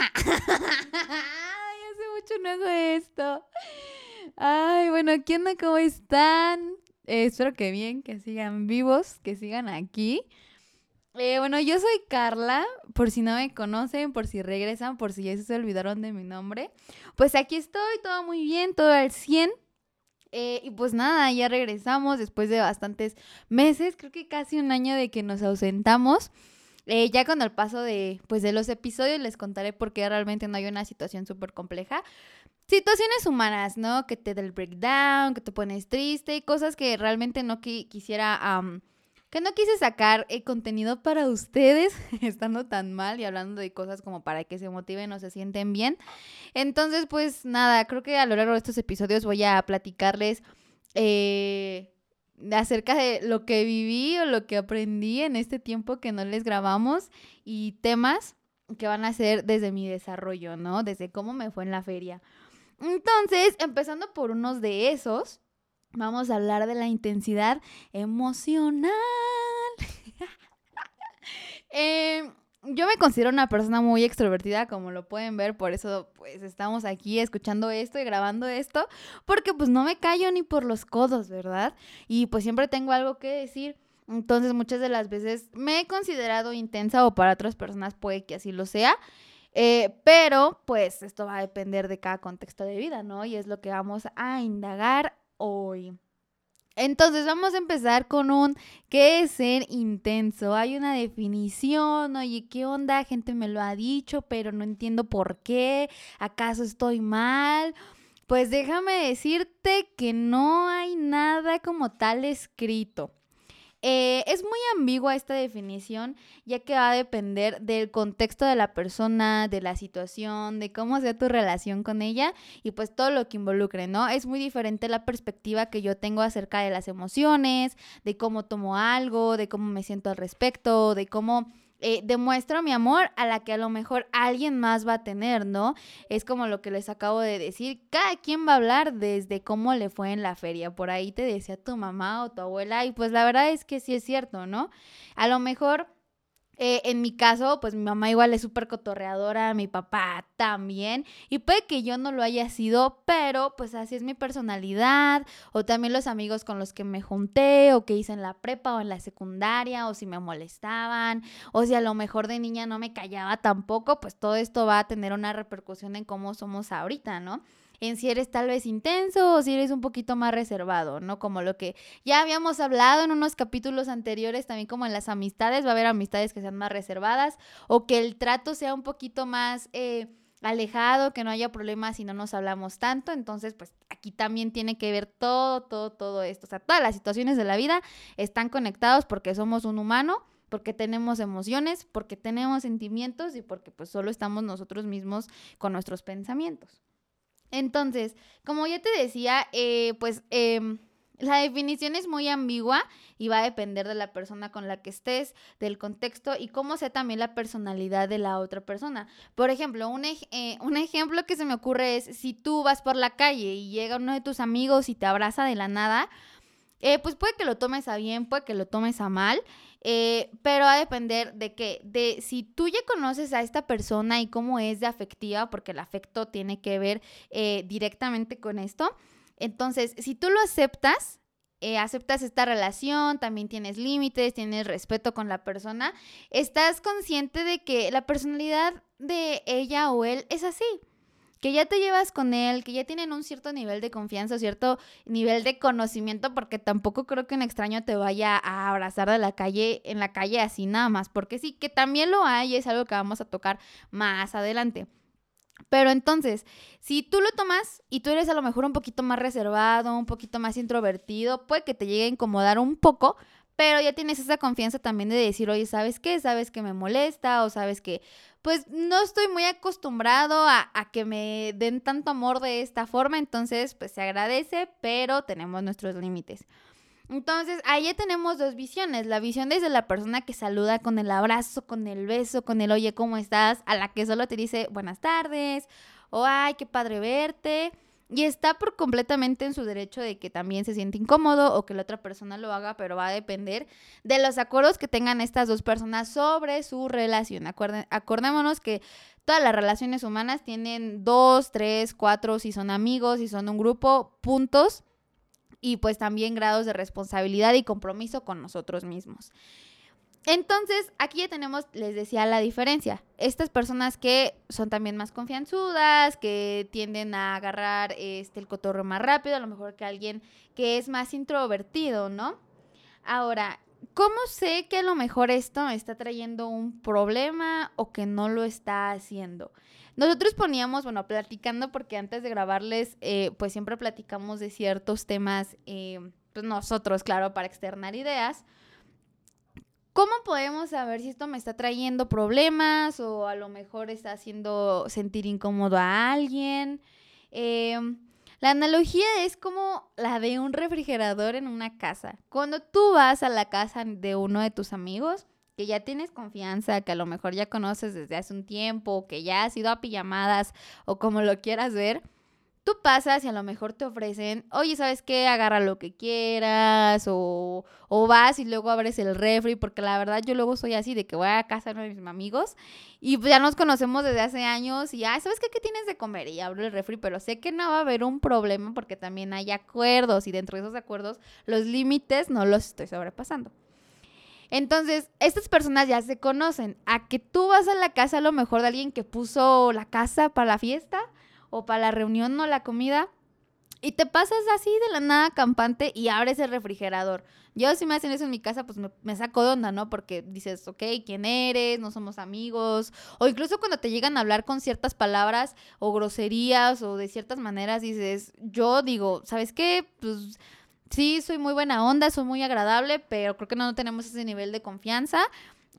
hace mucho no hago esto. Ay, bueno, ¿qué onda? ¿Cómo están? Eh, espero que bien, que sigan vivos, que sigan aquí. Eh, bueno, yo soy Carla, por si no me conocen, por si regresan, por si ya se olvidaron de mi nombre. Pues aquí estoy, todo muy bien, todo al 100. Eh, y pues nada, ya regresamos después de bastantes meses, creo que casi un año de que nos ausentamos. Eh, ya con el paso de, pues, de los episodios les contaré por qué realmente no hay una situación súper compleja. Situaciones humanas, ¿no? Que te da el breakdown, que te pones triste y cosas que realmente no quisiera, que no quise sacar el contenido para ustedes, estando tan mal y hablando de cosas como para que se motiven o se sienten bien. Entonces, pues nada, creo que a lo largo de estos episodios voy a platicarles eh, acerca de lo que viví o lo que aprendí en este tiempo que no les grabamos y temas que van a ser desde mi desarrollo, ¿no? Desde cómo me fue en la feria. Entonces, empezando por unos de esos, vamos a hablar de la intensidad emocional. eh, yo me considero una persona muy extrovertida, como lo pueden ver, por eso pues estamos aquí escuchando esto y grabando esto, porque pues no me callo ni por los codos, ¿verdad? Y pues siempre tengo algo que decir. Entonces muchas de las veces me he considerado intensa o para otras personas puede que así lo sea. Eh, pero pues esto va a depender de cada contexto de vida, ¿no? Y es lo que vamos a indagar hoy. Entonces vamos a empezar con un ¿qué es ser intenso? Hay una definición, oye, ¿qué onda? Gente me lo ha dicho, pero no entiendo por qué. ¿Acaso estoy mal? Pues déjame decirte que no hay nada como tal escrito. Eh, es muy ambigua esta definición, ya que va a depender del contexto de la persona, de la situación, de cómo sea tu relación con ella y pues todo lo que involucre, ¿no? Es muy diferente la perspectiva que yo tengo acerca de las emociones, de cómo tomo algo, de cómo me siento al respecto, de cómo eh, demuestro mi amor a la que a lo mejor alguien más va a tener, ¿no? Es como lo que les acabo de decir, cada quien va a hablar desde cómo le fue en la feria, por ahí te decía tu mamá o tu abuela y pues la verdad es que sí es cierto, ¿no? A lo mejor eh, en mi caso, pues mi mamá igual es súper cotorreadora, mi papá también, y puede que yo no lo haya sido, pero pues así es mi personalidad, o también los amigos con los que me junté, o que hice en la prepa o en la secundaria, o si me molestaban, o si a lo mejor de niña no me callaba tampoco, pues todo esto va a tener una repercusión en cómo somos ahorita, ¿no? En si eres tal vez intenso o si eres un poquito más reservado, ¿no? Como lo que ya habíamos hablado en unos capítulos anteriores, también como en las amistades, va a haber amistades que sean más reservadas o que el trato sea un poquito más... Eh, alejado, que no haya problemas si no nos hablamos tanto. Entonces, pues aquí también tiene que ver todo, todo, todo esto. O sea, todas las situaciones de la vida están conectados porque somos un humano, porque tenemos emociones, porque tenemos sentimientos y porque pues solo estamos nosotros mismos con nuestros pensamientos. Entonces, como ya te decía, eh, pues em, la definición es muy ambigua y va a depender de la persona con la que estés, del contexto y cómo sea también la personalidad de la otra persona. Por ejemplo, un, eh, un ejemplo que se me ocurre es si tú vas por la calle y llega uno de tus amigos y te abraza de la nada, eh, pues puede que lo tomes a bien, puede que lo tomes a mal. Eh, pero va a depender de que, de si tú ya conoces a esta persona y cómo es de afectiva, porque el afecto tiene que ver eh, directamente con esto. Entonces, si tú lo aceptas, eh, aceptas esta relación, también tienes límites, tienes respeto con la persona, estás consciente de que la personalidad de ella o él es así que ya te llevas con él, que ya tienen un cierto nivel de confianza, cierto nivel de conocimiento, porque tampoco creo que un extraño te vaya a abrazar de la calle, en la calle así nada más, porque sí, que también lo hay, es algo que vamos a tocar más adelante. Pero entonces, si tú lo tomas y tú eres a lo mejor un poquito más reservado, un poquito más introvertido, puede que te llegue a incomodar un poco, pero ya tienes esa confianza también de decir, oye, ¿sabes qué? ¿Sabes que me molesta? O sabes que, pues no estoy muy acostumbrado a, que me den tanto amor de esta forma, entonces pues se agradece, pero tenemos nuestros límites. Entonces, ahí tenemos dos visiones. La visión desde la persona que saluda con el abrazo, con el beso, con el oye, ¿cómo estás? A la que solo te dice buenas tardes o ay, qué padre verte. Y está por completamente en su derecho de que también se siente incómodo o que la otra persona lo haga, pero va a depender de los acuerdos que tengan estas dos personas sobre su relación. acordémonos que todas las relaciones humanas tienen dos, tres, cuatro, si son amigos, si son un grupo, puntos y pues también grados de responsabilidad y compromiso con nosotros mismos. Entonces, aquí ya tenemos, les decía, la diferencia. Estas personas que son también más confianzudas, que tienden a agarrar este, el cotorro más rápido, a lo mejor que alguien que es más introvertido, ¿no? Ahora, ¿cómo sé que a lo mejor esto me está trayendo un problema o que no lo está haciendo? Nosotros poníamos, bueno, platicando, porque antes de grabarles, eh, pues siempre platicamos de ciertos temas, eh, pues nosotros, claro, para externar ideas. ¿Cómo podemos saber si esto me está trayendo problemas o a lo mejor está haciendo sentir incómodo a alguien? Em, la analogía es como la de un refrigerador en una casa. Cuando tú vas a la casa de uno de tus amigos, que ya tienes confianza, que a lo mejor ya conoces desde hace un tiempo, que ya has ido a pijamadas o como lo quieras ver, tú pasas y a lo mejor te ofrecen, oye, ¿sabes qué? Agarra lo que quieras o, o, vas y luego abres el refri, porque la verdad yo luego soy así, de que voy a casa de mis amigos y ya nos conocemos desde hace años y, ah, ¿sabes qué? ¿Qué tienes de comer? Y abro el refri, pero sé que no va a haber un problema porque también hay acuerdos y dentro de esos acuerdos los límites no los estoy sobrepasando. Entonces, estas personas ya se conocen. A que tú vas a la casa a lo mejor de alguien que puso la casa para la fiesta o para la reunión o la comida. Y te pasas así de la nada campante y abres el refrigerador. Yo si me hacen eso en mi casa, pues me, saco de onda, ¿no? Porque dices, ok, ¿quién eres? No somos amigos. O incluso cuando te llegan a hablar con ciertas palabras o groserías o de ciertas maneras, dices, yo digo, ¿sabes qué? Pues sí, soy muy buena onda, soy muy agradable, pero creo que no tenemos ese nivel de confianza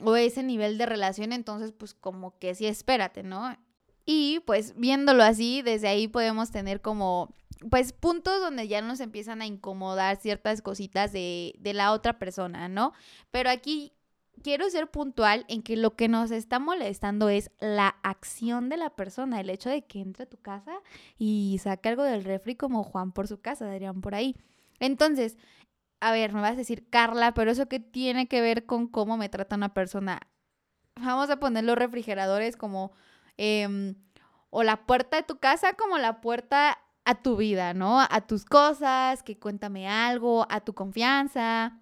o ese nivel de relación, entonces pues como que sí, espérate, ¿no? Y pues viéndolo así, desde ahí podemos tener como pues puntos donde ya nos empiezan a incomodar ciertas cositas de, de la otra persona, ¿no? Pero aquí quiero ser puntual en que lo que nos está molestando es la acción de la persona, el hecho de que entre a tu casa y saque algo del refri como Juan por su casa, dirían por ahí. Entonces, a ver, me vas a decir, Carla, pero eso qué tiene que ver con cómo me trata una persona. Vamos a poner los refrigeradores como Em, o la puerta de tu casa como la puerta a tu vida, ¿no? A tus cosas, que cuéntame algo, a tu confianza,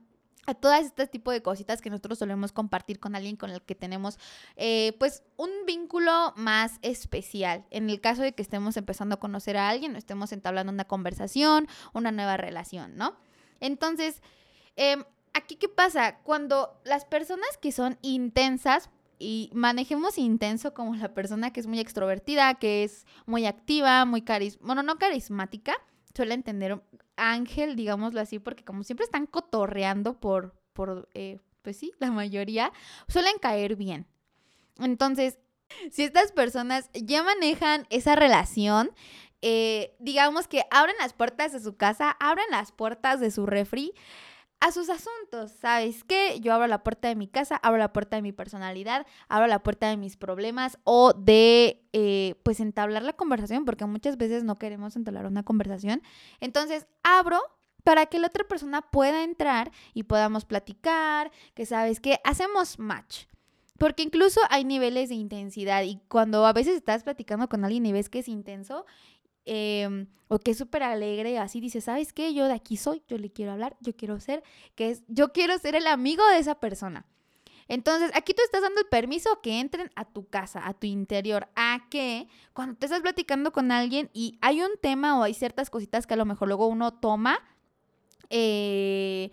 a todas este tipo de cositas que nosotros solemos compartir con alguien con el que tenemos eh, pues un vínculo más especial. En el caso de que estemos empezando a conocer a alguien o estemos entablando una conversación, una nueva relación, ¿no? Entonces, em, aquí qué pasa? Cuando las personas que son intensas, y manejemos intenso como la persona que es muy extrovertida, que es muy activa, muy carismática, bueno, no carismática, suele entender ángel, digámoslo así, porque como siempre están cotorreando por, por eh, pues sí, la mayoría, suelen caer bien. Entonces, si estas personas ya manejan esa relación, eh, digamos que abren las puertas de su casa, abren las puertas de su refri, a sus asuntos. ¿Sabes qué? Yo abro la puerta de mi casa, abro la puerta de mi personalidad, abro la puerta de mis problemas o de, eh, pues, entablar la conversación, porque muchas veces no queremos entablar una conversación. Entonces, abro para que la otra persona pueda entrar y podamos platicar, que sabes que hacemos match. Porque incluso hay niveles de intensidad y cuando a veces estás platicando con alguien y ves que es intenso Em, o que es súper alegre, así dice, ¿sabes qué? Yo de aquí soy, yo le quiero hablar, yo quiero ser, que es, yo quiero ser el amigo de esa persona. Entonces, aquí tú estás dando el permiso que entren a tu casa, a tu interior, a que cuando te estás platicando con alguien y hay un tema o hay ciertas cositas que a lo mejor luego uno toma, eh,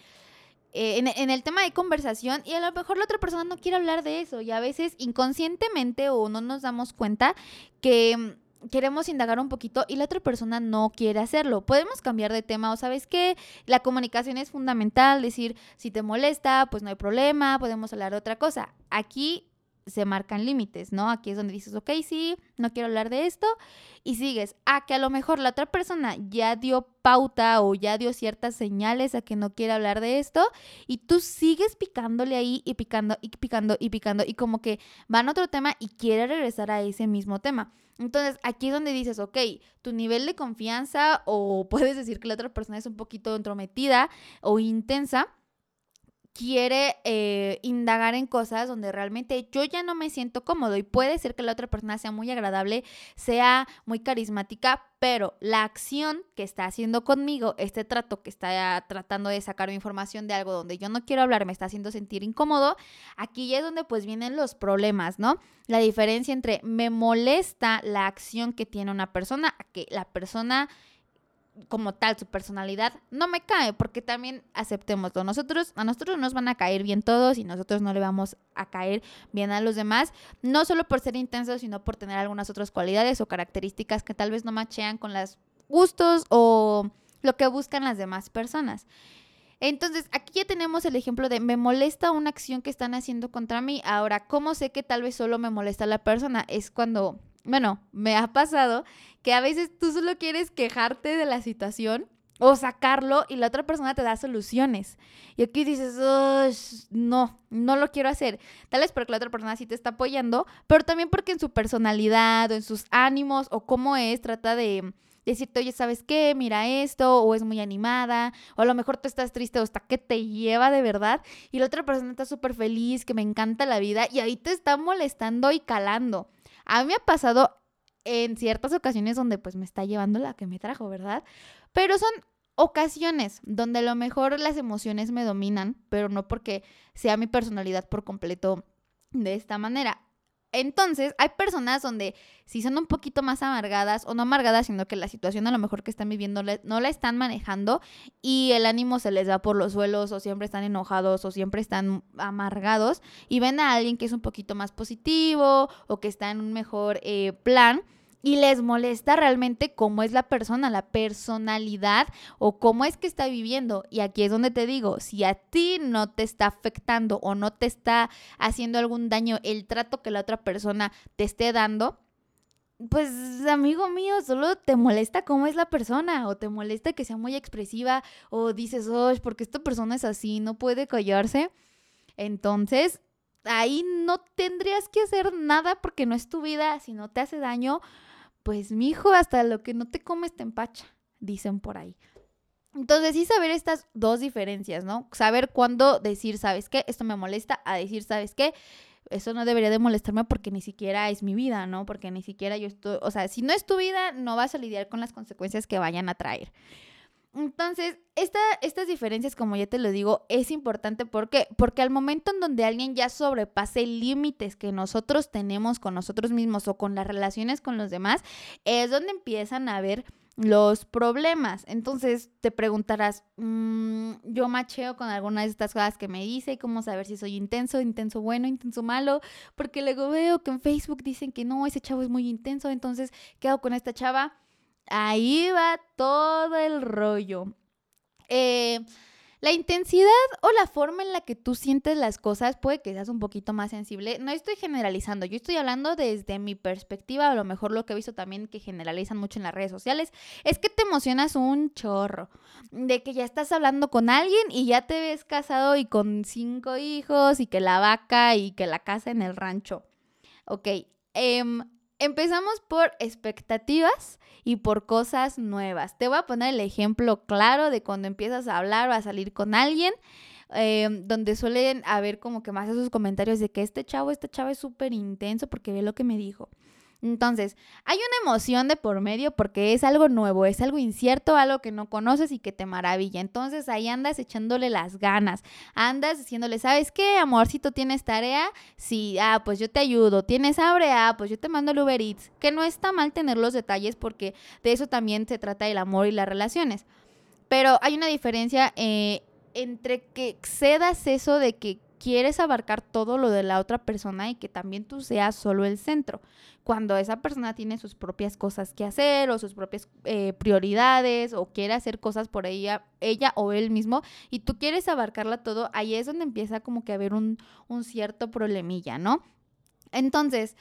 eh, en, en, el tema de conversación y a lo mejor la otra persona no quiere hablar de eso y a veces inconscientemente o no nos damos cuenta que queremos indagar un poquito y la otra persona no quiere hacerlo. Podemos cambiar de tema o sabes qué, la comunicación es fundamental, decir, si te molesta, pues no hay problema, podemos hablar de otra cosa. Aquí se marcan límites, ¿no? Aquí es donde dices, ok, sí, no quiero hablar de esto y sigues. A que a lo mejor la otra persona ya dio pauta o ya dio ciertas señales a que no quiere hablar de esto y tú sigues picándole ahí y picando y picando y picando y como que van a otro tema y quiere regresar a ese mismo tema. Entonces, aquí es donde dices, ok, tu nivel de confianza o puedes decir que la otra persona es un poquito entrometida o intensa quiere eh, indagar en cosas donde realmente yo ya no me siento cómodo y puede ser que la otra persona sea muy agradable, sea muy carismática, pero la acción que está haciendo conmigo, este trato que está tratando de sacar información de algo donde yo no quiero hablar, me está haciendo sentir incómodo, aquí ya es donde pues vienen los problemas, ¿no? La diferencia entre me molesta la acción que tiene una persona a que la persona como tal su personalidad no me cae, porque también aceptémoslo. Nosotros, a nosotros nos van a caer bien todos y nosotros no le vamos a caer bien a los demás, no solo por ser intensos, sino por tener algunas otras cualidades o características que tal vez no machean con los gustos o lo que buscan las demás personas. Entonces, aquí ya tenemos el ejemplo de me molesta una acción que están haciendo contra mí. Ahora, ¿cómo sé que tal vez solo me molesta la persona? Es cuando bueno, me ha pasado que a veces tú solo quieres quejarte de la situación o sacarlo y la otra persona te da soluciones. Y aquí dices, no, no lo quiero hacer. Tal vez porque la otra persona sí te está apoyando, pero también porque en su personalidad o en sus ánimos o cómo es, trata de decirte, oye, ¿sabes qué? Mira esto, o es muy animada, o a lo mejor tú estás triste o hasta que te lleva de verdad, y la otra persona está súper feliz, que me encanta la vida, y ahí te está molestando y calando. A mí me ha pasado en ciertas ocasiones donde pues me está llevando la que me trajo, ¿verdad? Pero son ocasiones donde a lo mejor las emociones me dominan, pero no porque sea mi personalidad por completo de esta manera. Entonces, hay personas donde si son un poquito más amargadas o no amargadas, sino que la situación a lo mejor que están viviendo no la están manejando y el ánimo se les va por los suelos o siempre están enojados o siempre están amargados y ven a alguien que es un poquito más positivo o que está en un mejor eh, plan y les molesta realmente cómo es la persona, la personalidad o cómo es que está viviendo. Y aquí es donde te digo, si a ti no te está afectando o no te está haciendo algún daño el trato que la otra persona te esté dando, pues amigo mío, solo te molesta cómo es la persona o te molesta que sea muy expresiva o dices, oh, porque esta persona es así, no puede callarse. Entonces, ahí no tendrías que hacer nada porque no es tu vida, si no te hace daño, pues mi hijo, hasta lo que no te comes te empacha, dicen por ahí. Entonces, sí saber estas dos diferencias, ¿no? Saber cuándo decir, ¿sabes qué? Esto me molesta, a decir, ¿sabes qué? Eso no debería de molestarme porque ni siquiera es mi vida, ¿no? Porque ni siquiera yo estoy, o sea, si no es tu vida, no vas a lidiar con las consecuencias que vayan a traer. Entonces, esta, estas diferencias, como ya te lo digo, es importante porque, porque al momento en donde alguien ya sobrepase límites que nosotros tenemos con nosotros mismos o con las relaciones con los demás, es donde empiezan a haber los problemas. Entonces te preguntarás, mm, yo macheo con alguna de estas cosas que me dice cómo saber si soy intenso, intenso bueno, intenso malo, porque luego veo que en Facebook dicen que no, ese chavo es muy intenso, entonces, ¿qué hago con esta chava? Ahí va todo el rollo. Eh, la intensidad o la forma en la que tú sientes las cosas puede que seas un poquito más sensible. No estoy generalizando, yo estoy hablando desde mi perspectiva, a lo mejor lo que he visto también que generalizan mucho en las redes sociales, es que te emocionas un chorro, de que ya estás hablando con alguien y ya te ves casado y con cinco hijos y que la vaca y que la casa en el rancho. Ok, em, empezamos por expectativas y por cosas nuevas. Te voy a poner el ejemplo claro de cuando empiezas a hablar o a salir con alguien, eh, donde suelen haber como que más esos comentarios de que este chavo, este chavo es súper intenso porque ve lo que me dijo. Entonces, hay una emoción de por medio porque es algo nuevo, es algo incierto, algo que no conoces y que te maravilla. Entonces ahí andas echándole las ganas, andas diciéndole, ¿sabes qué, amorcito, tienes tarea? Sí, ah, pues yo te ayudo. ¿Tienes hambre? Ah, pues yo te mando el Uber Eats. Que no está mal tener los detalles porque de eso también se trata el amor y las relaciones. Pero hay una diferencia eh, entre que excedas eso de que quieres abarcar todo lo de la otra persona y que también tú seas solo el centro. Cuando esa persona tiene sus propias cosas que hacer o sus propias eh, prioridades o quiere hacer cosas por ella, ella o él mismo y tú quieres abarcarla todo, ahí es donde empieza como que a haber un, un cierto problemilla, ¿no? Entonces,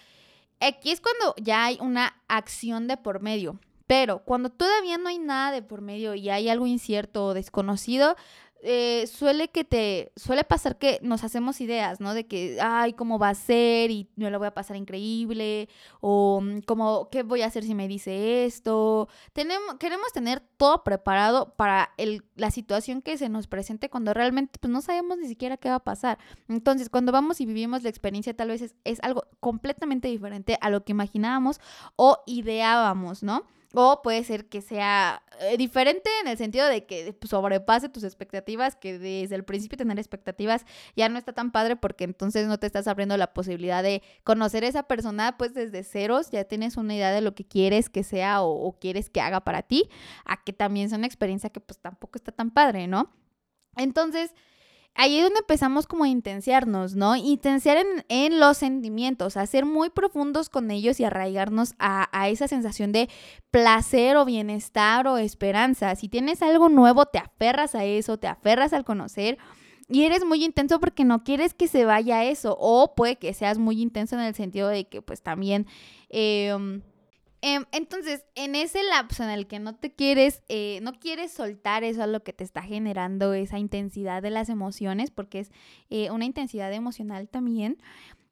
aquí es cuando ya hay una acción de por medio. Pero cuando todavía no hay nada de por medio y hay algo incierto o desconocido, eh, suele que te suele pasar que nos hacemos ideas, ¿no? De que, ay, ¿cómo va a ser? Y me lo voy a pasar increíble. O, mm, como, ¿qué voy a hacer si me dice esto? Tenemos, queremos tener todo preparado para el, la situación que se nos presente cuando realmente pues, no sabemos ni siquiera qué va a pasar. Entonces, cuando vamos y vivimos la experiencia, tal vez es, es algo completamente diferente a lo que imaginábamos o ideábamos, ¿no? O puede ser que sea eh, diferente en el sentido de que sobrepase tus expectativas, que desde el principio tener expectativas ya no está tan padre porque entonces no te estás abriendo la posibilidad de conocer a esa persona pues desde ceros, ya tienes una idea de lo que quieres que sea o, o quieres que haga para ti, a que también es una experiencia que pues tampoco está tan padre, ¿no? Entonces, ahí es donde empezamos como a intenciarnos, ¿no? Intenciar en, en, los sentimientos, a ser muy profundos con ellos y arraigarnos a, a, esa sensación de placer o bienestar o esperanza. Si tienes algo nuevo, te aferras a eso, te aferras al conocer. Y eres muy intenso porque no quieres que se vaya eso. O puede que seas muy intenso en el sentido de que pues también... Eh, Em, entonces, en ese lapso en el que no te quieres, eh, no quieres soltar eso a lo que te está generando esa intensidad de las emociones, porque es eh, una intensidad emocional también,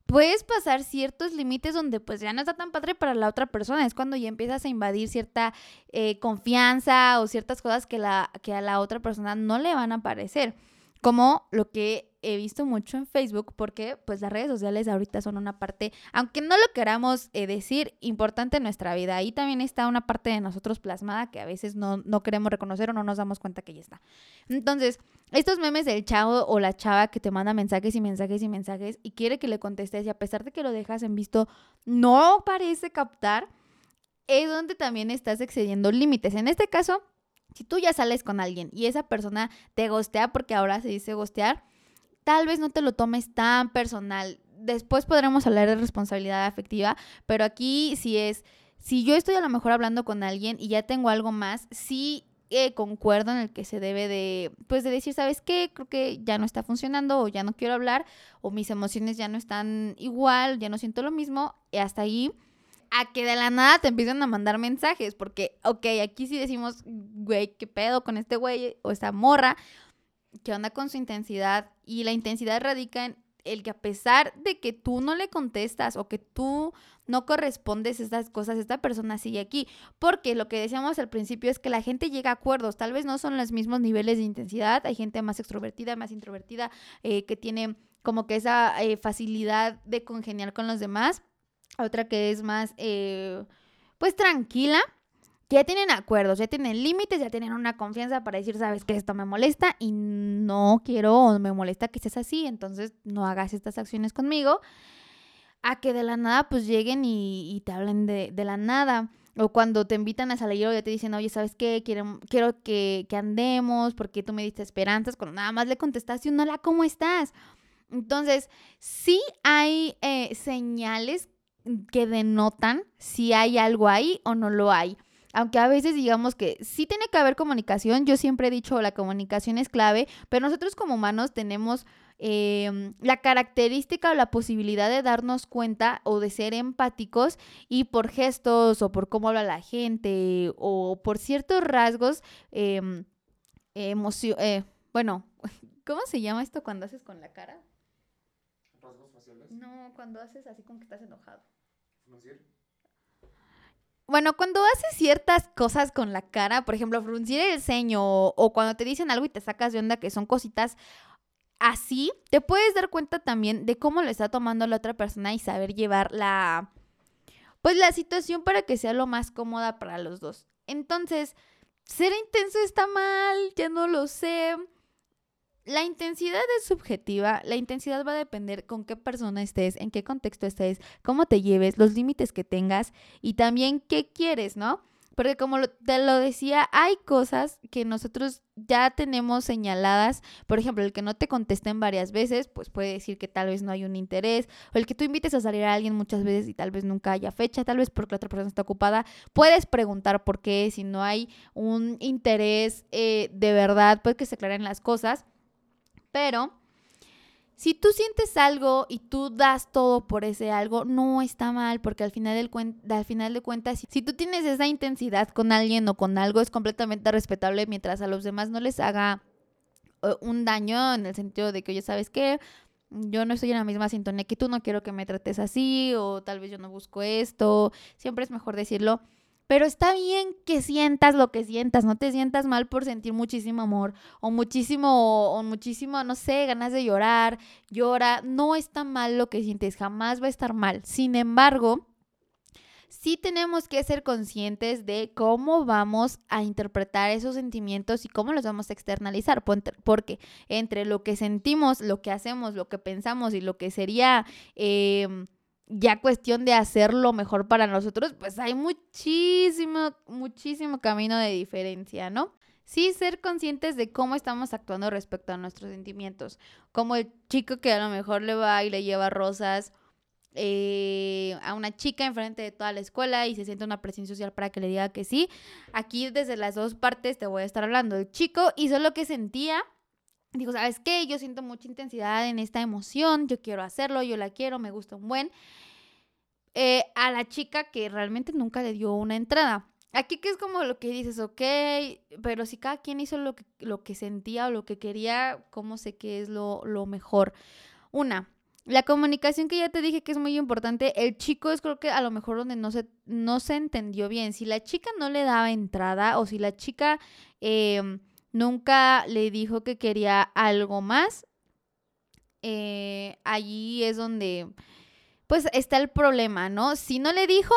puedes pasar ciertos límites donde pues ya no está tan padre para la otra persona. Es cuando ya empiezas a invadir cierta eh, confianza o ciertas cosas que, la, que a la otra persona no le van a parecer. Como lo que he visto mucho en Facebook, porque pues las redes sociales ahorita son una parte, aunque no lo queramos eh, decir, importante en nuestra vida. Ahí también está una parte de nosotros plasmada que a veces no, no queremos reconocer o no nos damos cuenta que ya está. Entonces, estos memes del chavo o la chava que te manda mensajes y mensajes y mensajes y quiere que le contestes y a pesar de que lo dejas en visto, no parece captar, es donde también estás excediendo límites. En este caso, si tú ya sales con alguien y esa persona te gostea, porque ahora se dice gostear, tal vez no te lo tomes tan personal. Después podremos hablar de responsabilidad afectiva, pero aquí si es, si yo estoy a lo mejor hablando con alguien y ya tengo algo más, sí eh, concuerdo en el que se debe de, pues de decir, ¿sabes qué? Creo que ya no está funcionando o ya no quiero hablar o mis emociones ya no están igual, ya no siento lo mismo y hasta ahí a que de la nada te empiezan a mandar mensajes, porque, ok, aquí sí decimos, güey, ¿qué pedo con este güey o esta morra? ¿Qué onda con su intensidad? Y la intensidad radica en el que a pesar de que tú no le contestas o que tú no correspondes estas cosas, esta persona sigue aquí. Porque lo que decíamos al principio es que la gente llega a acuerdos, tal vez no son los mismos niveles de intensidad, hay gente más extrovertida, más introvertida, eh, que tiene como que esa eh, facilidad de congeniar con los demás, otra que es más, eh, pues tranquila, ya tienen acuerdos, ya tienen límites, ya tienen una confianza para decir, sabes que esto me molesta y no quiero o me molesta que estés así, entonces no hagas estas acciones conmigo. A que de la nada pues lleguen y, te hablen de, de, la nada. O cuando te invitan a salir o ya te dicen, oye, ¿sabes qué? Quiero, quiero que, que andemos porque tú me diste esperanzas. Cuando nada más le contestaste un hola, ¿cómo estás? Entonces, sí hay eh, señales que denotan si hay algo ahí o no lo hay. Aunque a veces digamos que sí tiene que haber comunicación, yo siempre he dicho la comunicación es clave, pero nosotros como humanos tenemos eh, la característica o la posibilidad de darnos cuenta o de ser empáticos y por gestos o por cómo habla la gente o por ciertos rasgos, eh, eh, bueno, ¿cómo se llama esto cuando haces con la cara? ¿Rasgos faciales? No, cuando haces así como que estás enojado. Bueno, cuando haces ciertas cosas con la cara, por ejemplo, fruncir el ceño o, o, cuando te dicen algo y te sacas de onda que son cositas así, te puedes dar cuenta también de cómo lo está tomando la otra persona y saber llevar la pues la situación para que sea lo más cómoda para los dos. Entonces, ser intenso está mal, ya no lo sé. La intensidad es subjetiva, la intensidad va a depender con qué persona estés, en qué contexto estés, cómo te lleves, los límites que tengas y también qué quieres, ¿no? Porque como te lo decía, hay cosas que nosotros ya tenemos señaladas. Por ejemplo, el que no te contesten varias veces, pues puede decir que tal vez no hay un interés. O el que tú invites a salir a alguien muchas veces y tal vez nunca haya fecha, tal vez porque la otra persona está ocupada. Puedes preguntar por qué, si no hay un interés eh, de verdad, pues que se aclaren las cosas. Pero si tú sientes algo y tú das todo por ese algo, no está mal, porque al final, del al final de cuentas, si tú tienes esa intensidad con alguien o con algo, es completamente respetable mientras a los demás no les haga eh, un daño en el sentido de que, oye, ¿sabes qué? Yo no estoy en la misma sintonía que tú, no quiero que me trates así, o tal vez yo no busco esto. Siempre es mejor decirlo pero está bien que sientas lo que sientas, no te sientas mal por sentir muchísimo amor o muchísimo, o muchísimo, no sé, ganas de llorar, llora, no está mal lo que sientes, jamás va a estar mal. Sin embargo, sí tenemos que ser conscientes de cómo vamos a interpretar esos sentimientos y cómo los vamos a externalizar, porque entre lo que sentimos, lo que hacemos, lo que pensamos y lo que sería... Eh, ya cuestión de hacer lo mejor para nosotros, pues hay muchísimo, muchísimo camino de diferencia, ¿no? Sí, ser conscientes de cómo estamos actuando respecto a nuestros sentimientos. Como el chico que a lo mejor le va y le lleva rosas eh, a una chica enfrente de toda la escuela y se siente una presión social para que le diga que sí. Aquí desde las dos partes te voy a estar hablando. El chico hizo lo que sentía. Dijo, ¿sabes qué? Yo siento mucha intensidad en esta emoción, yo quiero hacerlo, yo la quiero, me gusta un buen. Eh, a la chica que realmente nunca le dio una entrada. Aquí que es como lo que dices, ok, pero si cada quien hizo lo que, lo que sentía o lo que quería, ¿cómo sé que es lo, lo mejor? Una, la comunicación que ya te dije que es muy importante, el chico es creo que a lo mejor donde no se, no se entendió bien. Si la chica no le daba entrada o si la chica em, nunca le dijo que quería algo más, eh, allí es donde pues está el problema, ¿no? Si no le dijo,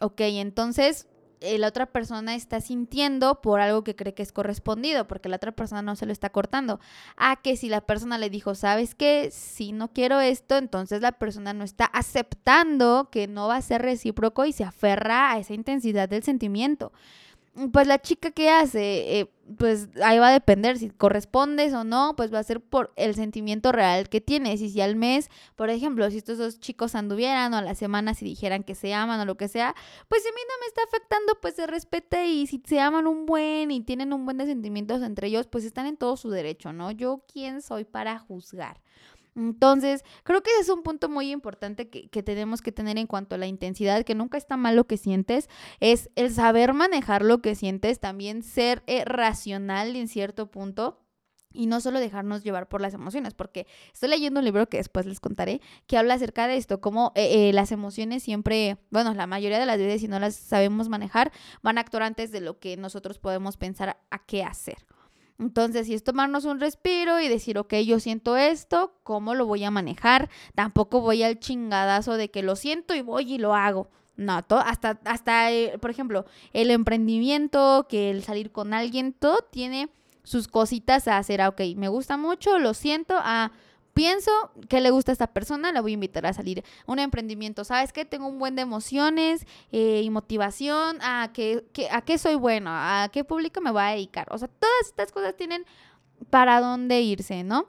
ok, entonces eh, la otra persona está sintiendo por algo que cree que es correspondido, porque la otra persona no se lo está cortando. A que si la persona le dijo, ¿sabes qué? Si no quiero esto, entonces la persona no está aceptando que no va a ser recíproco y se aferra a esa intensidad del sentimiento pues la chica que hace, eh, pues ahí va a depender si correspondes o no, pues va a ser por el sentimiento real que tienes. Y si al mes, por ejemplo, si estos dos chicos anduvieran o a la semana si dijeran que se aman o lo que sea, pues si a mí no me está afectando, pues se respete y si se aman un buen y tienen un buen de sentimientos entre ellos, pues están en todo su derecho, ¿no? Yo quién soy para juzgar. Entonces, creo que ese es un punto muy importante que, tenemos que tener en cuanto a la intensidad, que nunca está mal lo que sientes, es el saber manejar lo que sientes, también ser eh, racional en cierto punto y no solo dejarnos llevar por las emociones, porque estoy leyendo un libro que después les contaré, que habla acerca de esto, cómo eh, eh, las emociones siempre, bueno, la mayoría de las veces si no las sabemos manejar, van a actuar antes de lo que nosotros podemos pensar a qué hacer. Entonces, si es tomarnos un respiro y decir, ok, yo siento esto, ¿cómo lo voy a manejar? Tampoco voy al chingadazo de que lo siento y voy y lo hago. No, todo, hasta, hasta eh, por ejemplo, el emprendimiento, que el salir con alguien, todo tiene sus cositas a hacer. Ah, ok, me gusta mucho, lo siento. Ah, pienso que le gusta a esta persona, la voy a invitar a salir un emprendimiento. ¿Sabes qué? Tengo un buen de emociones eh, y motivación. ¿A qué, ¿A qué soy bueno? ¿A qué público me voy a dedicar? O sea, todas estas cosas tienen para dónde irse, ¿no?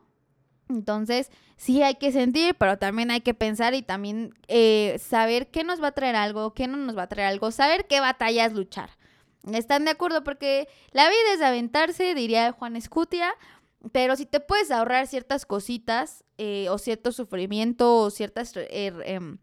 Entonces, sí hay que sentir, pero también hay que pensar y también eh, saber qué nos va a traer algo, qué no nos va a traer algo, saber qué batallas luchar. ¿Están de acuerdo? Porque la vida es aventarse, diría Juan Escutia, pero si te puedes ahorrar ciertas cositas eh, o cierto sufrimiento o ciertas, eh, em,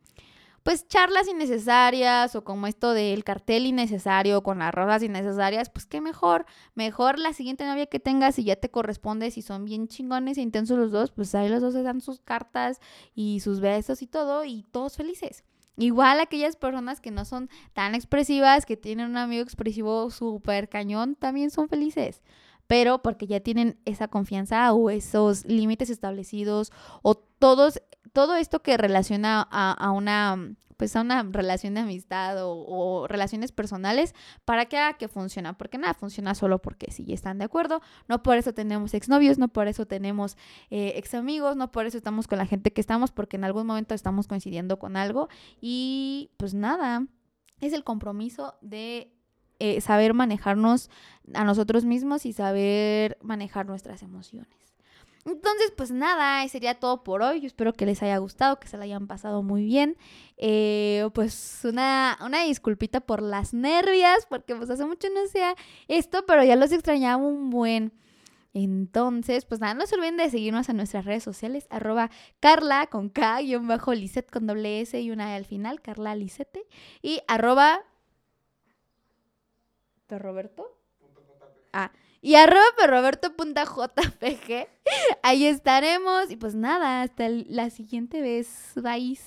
pues charlas innecesarias o como esto del cartel innecesario con las rosas innecesarias, pues qué mejor. Mejor la siguiente novia que tengas y ya te corresponde, si son bien chingones e intensos los dos, pues ahí los dos se dan sus cartas y sus besos y todo y todos felices. Igual aquellas personas que no son tan expresivas, que tienen un amigo expresivo súper cañón, también son felices pero porque ya tienen esa confianza o esos límites establecidos o todos, todo esto que relaciona a, una pues a una relación de amistad o, relaciones personales para que haga que funciona, porque nada funciona solo porque sí, están de acuerdo, no por eso tenemos exnovios, no por eso tenemos eh, ex amigos, no por eso estamos con la gente que estamos, porque en algún momento estamos coincidiendo con algo y pues nada, es el compromiso de eh, saber manejarnos a nosotros mismos y saber manejar nuestras emociones. Entonces, pues nada, sería todo por hoy. Yo espero que les haya gustado, que se la hayan pasado muy bien. Eh, pues una, una disculpita por las nervias, porque pues hace mucho no hacía esto, pero ya los extrañaba un buen. Entonces, pues nada, no se olviden de seguirnos a nuestras redes sociales, arroba carla con K, guion bajo Lisette con doble S y una al final, Carla Lisette, y arroba perroberto. Ah, y arroba perroberto.jpg. Ahí estaremos. Y pues nada, hasta la siguiente vez. Bye.